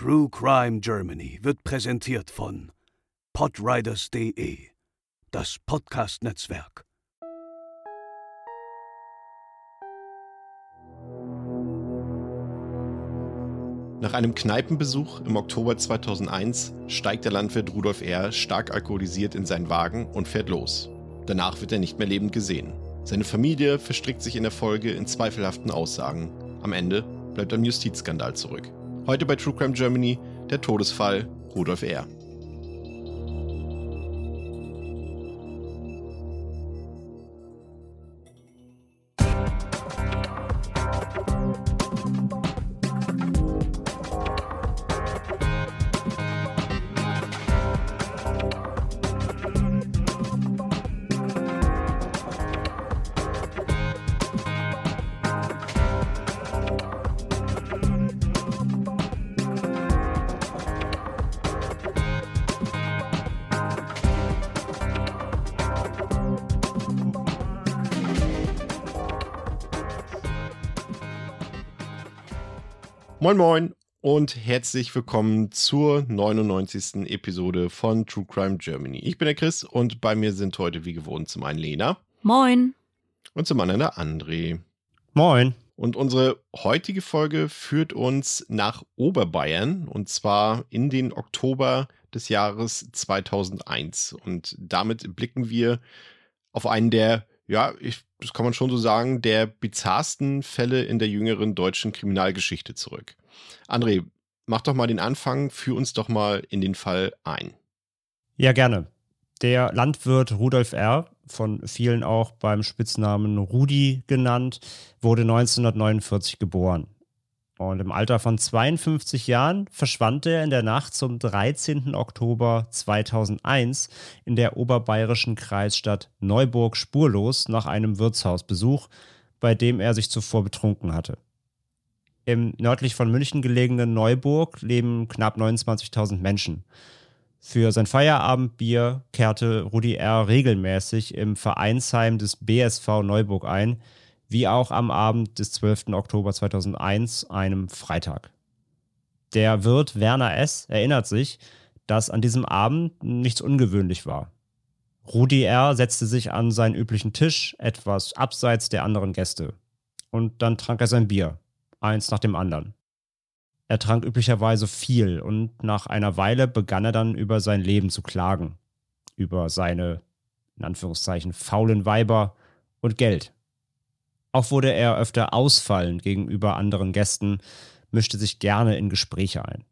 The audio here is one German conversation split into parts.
True Crime Germany wird präsentiert von podriders.de, das Podcast-Netzwerk. Nach einem Kneipenbesuch im Oktober 2001 steigt der Landwirt Rudolf R. stark alkoholisiert in seinen Wagen und fährt los. Danach wird er nicht mehr lebend gesehen. Seine Familie verstrickt sich in der Folge in zweifelhaften Aussagen. Am Ende bleibt ein Justizskandal zurück. Heute bei True Crime Germany der Todesfall Rudolf R. Moin Moin und herzlich willkommen zur 99. Episode von True Crime Germany. Ich bin der Chris und bei mir sind heute wie gewohnt zum einen Lena. Moin. Und zum anderen der André. Moin. Und unsere heutige Folge führt uns nach Oberbayern und zwar in den Oktober des Jahres 2001. Und damit blicken wir auf einen der, ja, ich das kann man schon so sagen, der bizarrsten Fälle in der jüngeren deutschen Kriminalgeschichte zurück. André, mach doch mal den Anfang, führ uns doch mal in den Fall ein. Ja, gerne. Der Landwirt Rudolf R., von vielen auch beim Spitznamen Rudi genannt, wurde 1949 geboren. Und im Alter von 52 Jahren verschwand er in der Nacht zum 13. Oktober 2001 in der oberbayerischen Kreisstadt Neuburg spurlos nach einem Wirtshausbesuch, bei dem er sich zuvor betrunken hatte. Im nördlich von München gelegenen Neuburg leben knapp 29.000 Menschen. Für sein Feierabendbier kehrte Rudi R. regelmäßig im Vereinsheim des BSV Neuburg ein – wie auch am Abend des 12. Oktober 2001, einem Freitag. Der Wirt Werner S. erinnert sich, dass an diesem Abend nichts ungewöhnlich war. Rudi R. setzte sich an seinen üblichen Tisch, etwas abseits der anderen Gäste. Und dann trank er sein Bier, eins nach dem anderen. Er trank üblicherweise viel und nach einer Weile begann er dann über sein Leben zu klagen. Über seine, in Anführungszeichen, faulen Weiber und Geld. Auch wurde er öfter ausfallend gegenüber anderen Gästen, mischte sich gerne in Gespräche ein.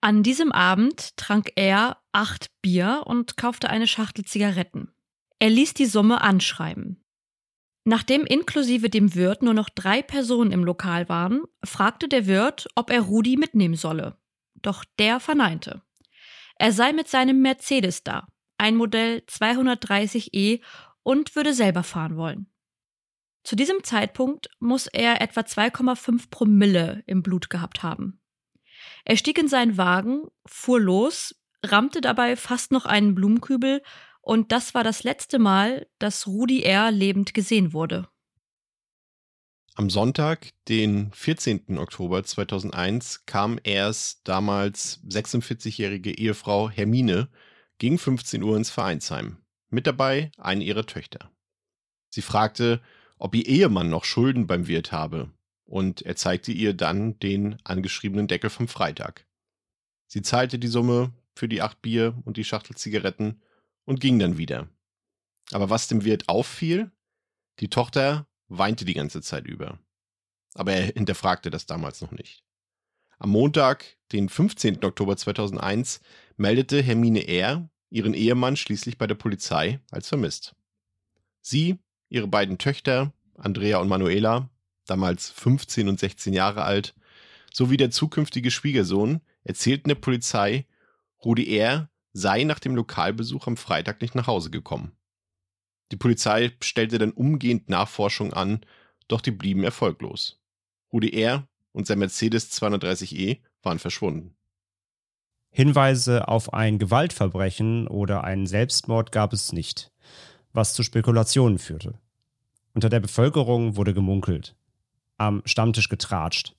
An diesem Abend trank er acht Bier und kaufte eine Schachtel Zigaretten. Er ließ die Summe anschreiben. Nachdem inklusive dem Wirt nur noch drei Personen im Lokal waren, fragte der Wirt, ob er Rudi mitnehmen solle. Doch der verneinte. Er sei mit seinem Mercedes da, ein Modell 230e, und würde selber fahren wollen. Zu diesem Zeitpunkt muss er etwa 2,5 Promille im Blut gehabt haben. Er stieg in seinen Wagen, fuhr los, rammte dabei fast noch einen Blumenkübel und das war das letzte Mal, dass Rudi R. lebend gesehen wurde. Am Sonntag, den 14. Oktober 2001, kam erst damals 46-jährige Ehefrau Hermine gegen 15 Uhr ins Vereinsheim. Mit dabei eine ihrer Töchter. Sie fragte, ob ihr Ehemann noch Schulden beim Wirt habe, und er zeigte ihr dann den angeschriebenen Deckel vom Freitag. Sie zahlte die Summe für die acht Bier und die Schachtel Zigaretten und ging dann wieder. Aber was dem Wirt auffiel, die Tochter weinte die ganze Zeit über. Aber er hinterfragte das damals noch nicht. Am Montag, den 15. Oktober 2001, meldete Hermine R. ihren Ehemann schließlich bei der Polizei als vermisst. Sie Ihre beiden Töchter, Andrea und Manuela, damals 15 und 16 Jahre alt, sowie der zukünftige Schwiegersohn erzählten der Polizei, Rudi R. sei nach dem Lokalbesuch am Freitag nicht nach Hause gekommen. Die Polizei stellte dann umgehend Nachforschung an, doch die blieben erfolglos. Rudi R. und sein Mercedes 230e waren verschwunden. Hinweise auf ein Gewaltverbrechen oder einen Selbstmord gab es nicht was zu Spekulationen führte. Unter der Bevölkerung wurde gemunkelt, am Stammtisch getratscht.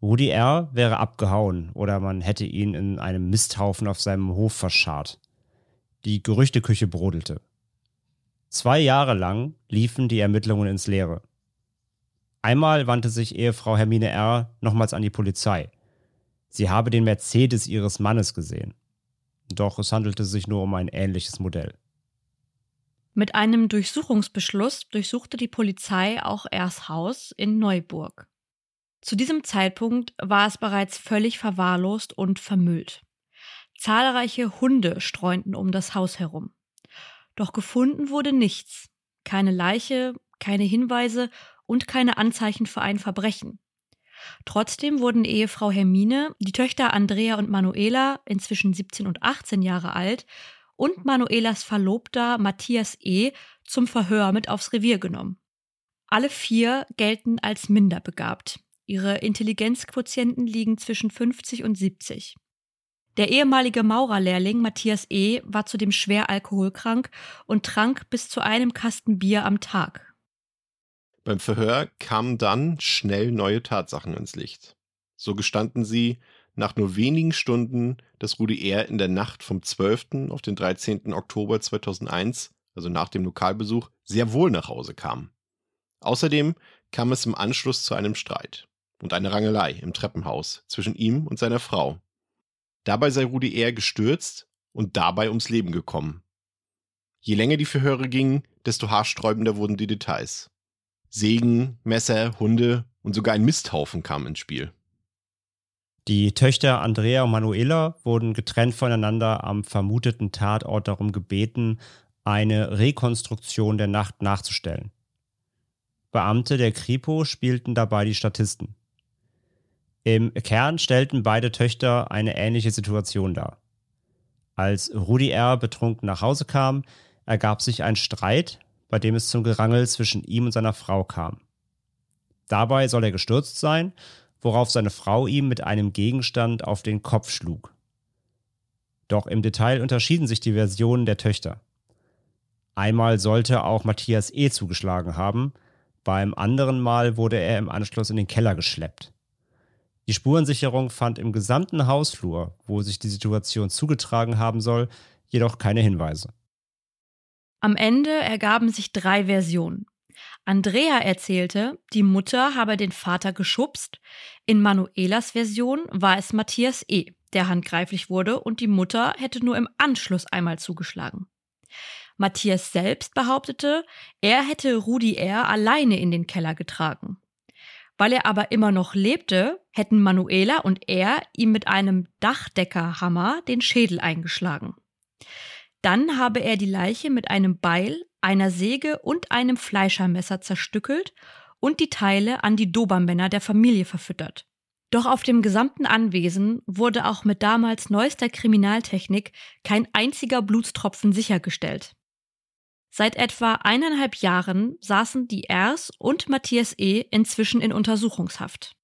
Rudi R. wäre abgehauen oder man hätte ihn in einem Misthaufen auf seinem Hof verscharrt. Die Gerüchteküche brodelte. Zwei Jahre lang liefen die Ermittlungen ins Leere. Einmal wandte sich Ehefrau Hermine R. nochmals an die Polizei. Sie habe den Mercedes ihres Mannes gesehen. Doch es handelte sich nur um ein ähnliches Modell. Mit einem Durchsuchungsbeschluss durchsuchte die Polizei auch Ers Haus in Neuburg. Zu diesem Zeitpunkt war es bereits völlig verwahrlost und vermüllt. Zahlreiche Hunde streunten um das Haus herum. Doch gefunden wurde nichts. Keine Leiche, keine Hinweise und keine Anzeichen für ein Verbrechen. Trotzdem wurden Ehefrau Hermine, die Töchter Andrea und Manuela, inzwischen 17 und 18 Jahre alt, und Manuelas Verlobter Matthias E. zum Verhör mit aufs Revier genommen. Alle vier gelten als minderbegabt. Ihre Intelligenzquotienten liegen zwischen 50 und 70. Der ehemalige Maurerlehrling Matthias E. war zudem schwer alkoholkrank und trank bis zu einem Kasten Bier am Tag. Beim Verhör kamen dann schnell neue Tatsachen ins Licht. So gestanden sie nach nur wenigen Stunden, dass Rudi R. in der Nacht vom 12. auf den 13. Oktober 2001, also nach dem Lokalbesuch, sehr wohl nach Hause kam. Außerdem kam es im Anschluss zu einem Streit und einer Rangelei im Treppenhaus zwischen ihm und seiner Frau. Dabei sei Rudi R. gestürzt und dabei ums Leben gekommen. Je länger die Verhöre gingen, desto haarsträubender wurden die Details. Sägen, Messer, Hunde und sogar ein Misthaufen kamen ins Spiel. Die Töchter Andrea und Manuela wurden getrennt voneinander am vermuteten Tatort darum gebeten, eine Rekonstruktion der Nacht nachzustellen. Beamte der Kripo spielten dabei die Statisten. Im Kern stellten beide Töchter eine ähnliche Situation dar. Als Rudi R. betrunken nach Hause kam, ergab sich ein Streit, bei dem es zum Gerangel zwischen ihm und seiner Frau kam. Dabei soll er gestürzt sein, worauf seine Frau ihm mit einem Gegenstand auf den Kopf schlug. Doch im Detail unterschieden sich die Versionen der Töchter. Einmal sollte auch Matthias E. zugeschlagen haben, beim anderen Mal wurde er im Anschluss in den Keller geschleppt. Die Spurensicherung fand im gesamten Hausflur, wo sich die Situation zugetragen haben soll, jedoch keine Hinweise. Am Ende ergaben sich drei Versionen. Andrea erzählte, die Mutter habe den Vater geschubst. In Manuelas Version war es Matthias E., der handgreiflich wurde und die Mutter hätte nur im Anschluss einmal zugeschlagen. Matthias selbst behauptete, er hätte Rudi R. alleine in den Keller getragen. Weil er aber immer noch lebte, hätten Manuela und er ihm mit einem Dachdeckerhammer den Schädel eingeschlagen. Dann habe er die Leiche mit einem Beil, einer Säge und einem Fleischermesser zerstückelt und die Teile an die Dobermänner der Familie verfüttert. Doch auf dem gesamten Anwesen wurde auch mit damals neuester Kriminaltechnik kein einziger Blutstropfen sichergestellt. Seit etwa eineinhalb Jahren saßen die Ers und Matthias E. inzwischen in Untersuchungshaft.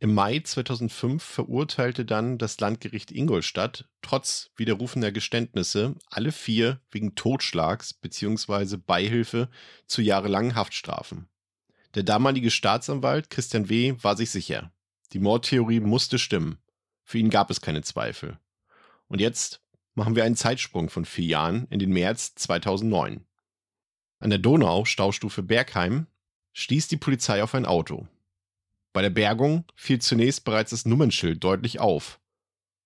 Im Mai 2005 verurteilte dann das Landgericht Ingolstadt trotz widerrufener Geständnisse alle vier wegen Totschlags bzw. Beihilfe zu jahrelangen Haftstrafen. Der damalige Staatsanwalt Christian W. war sich sicher. Die Mordtheorie musste stimmen. Für ihn gab es keine Zweifel. Und jetzt machen wir einen Zeitsprung von vier Jahren in den März 2009. An der Donau, Staustufe Bergheim, stieß die Polizei auf ein Auto. Bei der Bergung fiel zunächst bereits das Nummernschild deutlich auf.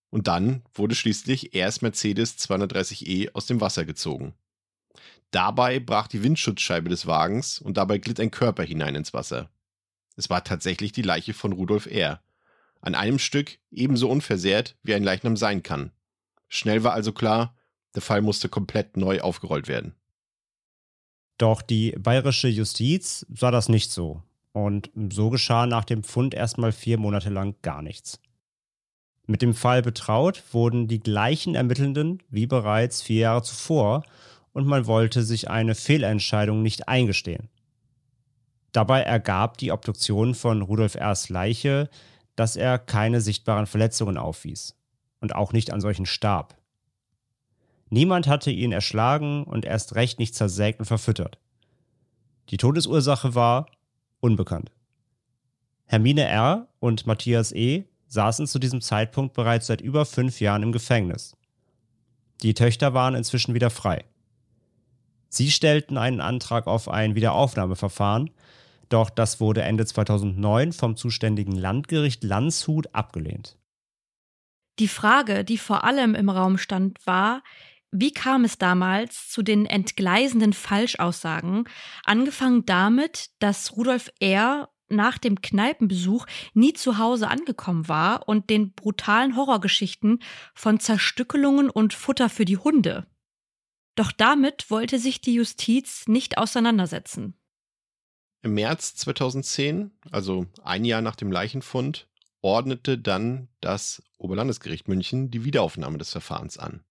Und dann wurde schließlich erst Mercedes 230e aus dem Wasser gezogen. Dabei brach die Windschutzscheibe des Wagens und dabei glitt ein Körper hinein ins Wasser. Es war tatsächlich die Leiche von Rudolf R. An einem Stück ebenso unversehrt, wie ein Leichnam sein kann. Schnell war also klar, der Fall musste komplett neu aufgerollt werden. Doch die bayerische Justiz sah das nicht so. Und so geschah nach dem Fund erstmal vier Monate lang gar nichts. Mit dem Fall betraut wurden die gleichen Ermittelnden wie bereits vier Jahre zuvor und man wollte sich eine Fehlentscheidung nicht eingestehen. Dabei ergab die Obduktion von Rudolf R.'s Leiche, dass er keine sichtbaren Verletzungen aufwies und auch nicht an solchen starb. Niemand hatte ihn erschlagen und erst recht nicht zersägt und verfüttert. Die Todesursache war unbekannt. Hermine R., und Matthias E. saßen zu diesem Zeitpunkt bereits seit über fünf Jahren im Gefängnis. Die Töchter waren inzwischen wieder frei. Sie stellten einen Antrag auf ein Wiederaufnahmeverfahren, doch das wurde Ende 2009 vom zuständigen Landgericht Landshut abgelehnt. Die Frage, die vor allem im Raum stand, war, wie kam es damals zu den entgleisenden Falschaussagen, angefangen damit, dass Rudolf R. nach dem Kneipenbesuch nie zu Hause angekommen war und den brutalen Horrorgeschichten von Zerstückelungen und Futter für die Hunde. Doch damit wollte sich die Justiz nicht auseinandersetzen. Im März 2010, also ein Jahr nach dem Leichenfund, ordnete dann das Oberlandesgericht München die Wiederaufnahme des Verfahrens an.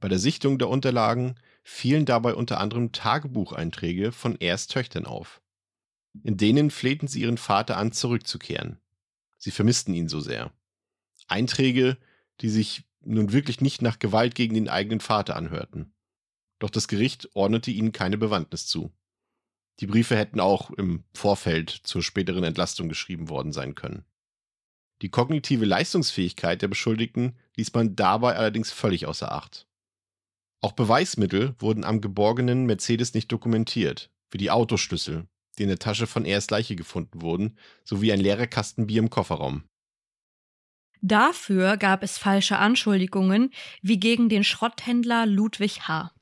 Bei der Sichtung der Unterlagen fielen dabei unter anderem Tagebucheinträge von Ers Töchtern auf. In denen flehten sie ihren Vater an, zurückzukehren. Sie vermissten ihn so sehr. Einträge, die sich nun wirklich nicht nach Gewalt gegen den eigenen Vater anhörten. Doch das Gericht ordnete ihnen keine Bewandtnis zu. Die Briefe hätten auch im Vorfeld zur späteren Entlastung geschrieben worden sein können. Die kognitive Leistungsfähigkeit der Beschuldigten ließ man dabei allerdings völlig außer Acht. Auch Beweismittel wurden am geborgenen Mercedes nicht dokumentiert, wie die Autoschlüssel, die in der Tasche von Ers Leiche gefunden wurden, sowie ein leerer Kasten Bier im Kofferraum. Dafür gab es falsche Anschuldigungen, wie gegen den Schrotthändler Ludwig H.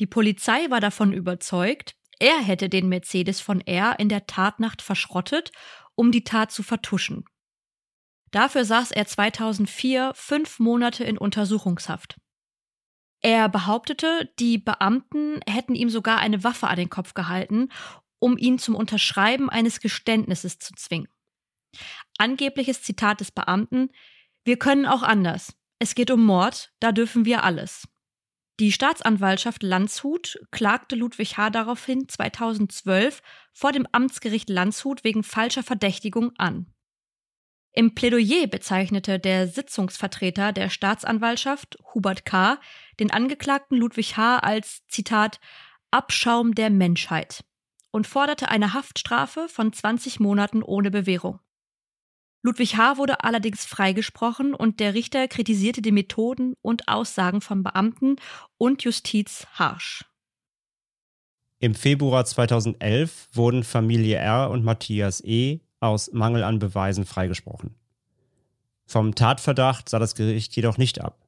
Die Polizei war davon überzeugt, er hätte den Mercedes von R in der Tatnacht verschrottet, um die Tat zu vertuschen. Dafür saß er 2004 fünf Monate in Untersuchungshaft. Er behauptete, die Beamten hätten ihm sogar eine Waffe an den Kopf gehalten, um ihn zum Unterschreiben eines Geständnisses zu zwingen. Angebliches Zitat des Beamten Wir können auch anders. Es geht um Mord, da dürfen wir alles. Die Staatsanwaltschaft Landshut klagte Ludwig H. daraufhin 2012 vor dem Amtsgericht Landshut wegen falscher Verdächtigung an. Im Plädoyer bezeichnete der Sitzungsvertreter der Staatsanwaltschaft, Hubert K., den Angeklagten Ludwig H. als Zitat Abschaum der Menschheit und forderte eine Haftstrafe von 20 Monaten ohne Bewährung. Ludwig H. wurde allerdings freigesprochen und der Richter kritisierte die Methoden und Aussagen von Beamten und Justiz harsch. Im Februar 2011 wurden Familie R. und Matthias E. aus Mangel an Beweisen freigesprochen. Vom Tatverdacht sah das Gericht jedoch nicht ab.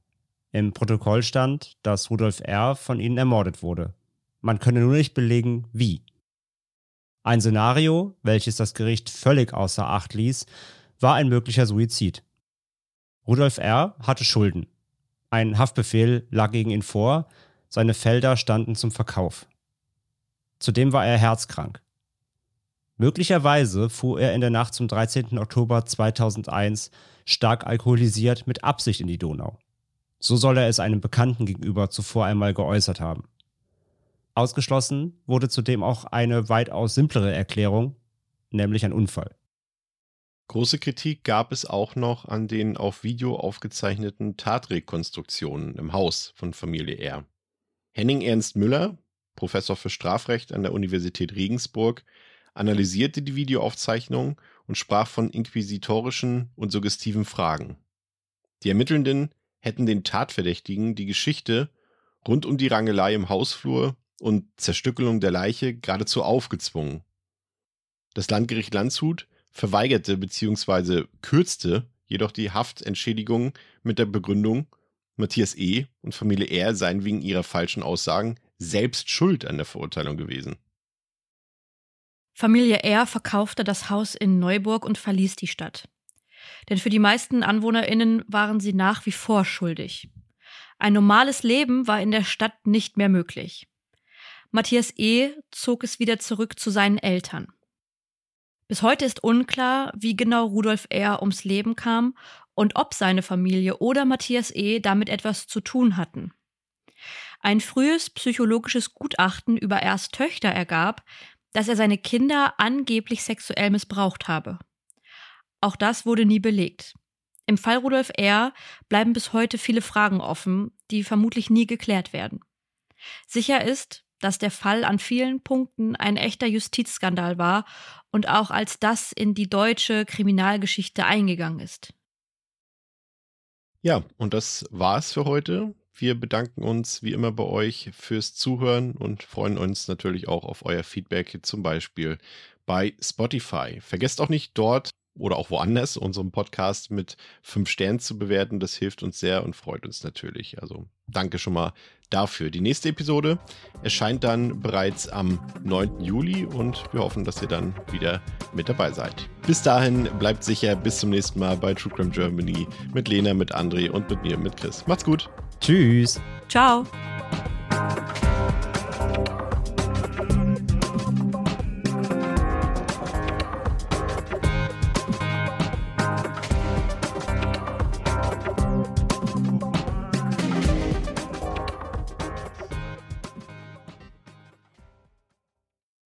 Im Protokoll stand, dass Rudolf R. von ihnen ermordet wurde. Man könne nur nicht belegen, wie. Ein Szenario, welches das Gericht völlig außer Acht ließ, war ein möglicher Suizid. Rudolf R. hatte Schulden. Ein Haftbefehl lag gegen ihn vor, seine Felder standen zum Verkauf. Zudem war er herzkrank. Möglicherweise fuhr er in der Nacht zum 13. Oktober 2001 stark alkoholisiert mit Absicht in die Donau. So soll er es einem Bekannten gegenüber zuvor einmal geäußert haben. Ausgeschlossen wurde zudem auch eine weitaus simplere Erklärung, nämlich ein Unfall. Große Kritik gab es auch noch an den auf Video aufgezeichneten Tatrekonstruktionen im Haus von Familie R. Henning Ernst Müller, Professor für Strafrecht an der Universität Regensburg, analysierte die Videoaufzeichnung und sprach von inquisitorischen und suggestiven Fragen. Die Ermittelnden hätten den Tatverdächtigen die Geschichte rund um die Rangelei im Hausflur und Zerstückelung der Leiche geradezu aufgezwungen. Das Landgericht Landshut verweigerte bzw. kürzte jedoch die Haftentschädigung mit der Begründung, Matthias E. und Familie R. seien wegen ihrer falschen Aussagen selbst schuld an der Verurteilung gewesen. Familie R. verkaufte das Haus in Neuburg und verließ die Stadt. Denn für die meisten AnwohnerInnen waren sie nach wie vor schuldig. Ein normales Leben war in der Stadt nicht mehr möglich. Matthias E. zog es wieder zurück zu seinen Eltern. Bis heute ist unklar, wie genau Rudolf R. ums Leben kam und ob seine Familie oder Matthias E. damit etwas zu tun hatten. Ein frühes psychologisches Gutachten über Rs Töchter ergab, dass er seine Kinder angeblich sexuell missbraucht habe. Auch das wurde nie belegt. Im Fall Rudolf R. bleiben bis heute viele Fragen offen, die vermutlich nie geklärt werden. Sicher ist, dass der Fall an vielen Punkten ein echter Justizskandal war und auch als das in die deutsche Kriminalgeschichte eingegangen ist. Ja, und das war's für heute. Wir bedanken uns wie immer bei euch fürs Zuhören und freuen uns natürlich auch auf euer Feedback, zum Beispiel bei Spotify. Vergesst auch nicht dort oder auch woanders unseren Podcast mit fünf Sternen zu bewerten. Das hilft uns sehr und freut uns natürlich. Also danke schon mal dafür. Die nächste Episode erscheint dann bereits am 9. Juli und wir hoffen, dass ihr dann wieder mit dabei seid. Bis dahin bleibt sicher. Bis zum nächsten Mal bei True Crime Germany mit Lena, mit André und mit mir, mit Chris. Macht's gut. Tschüss. Ciao.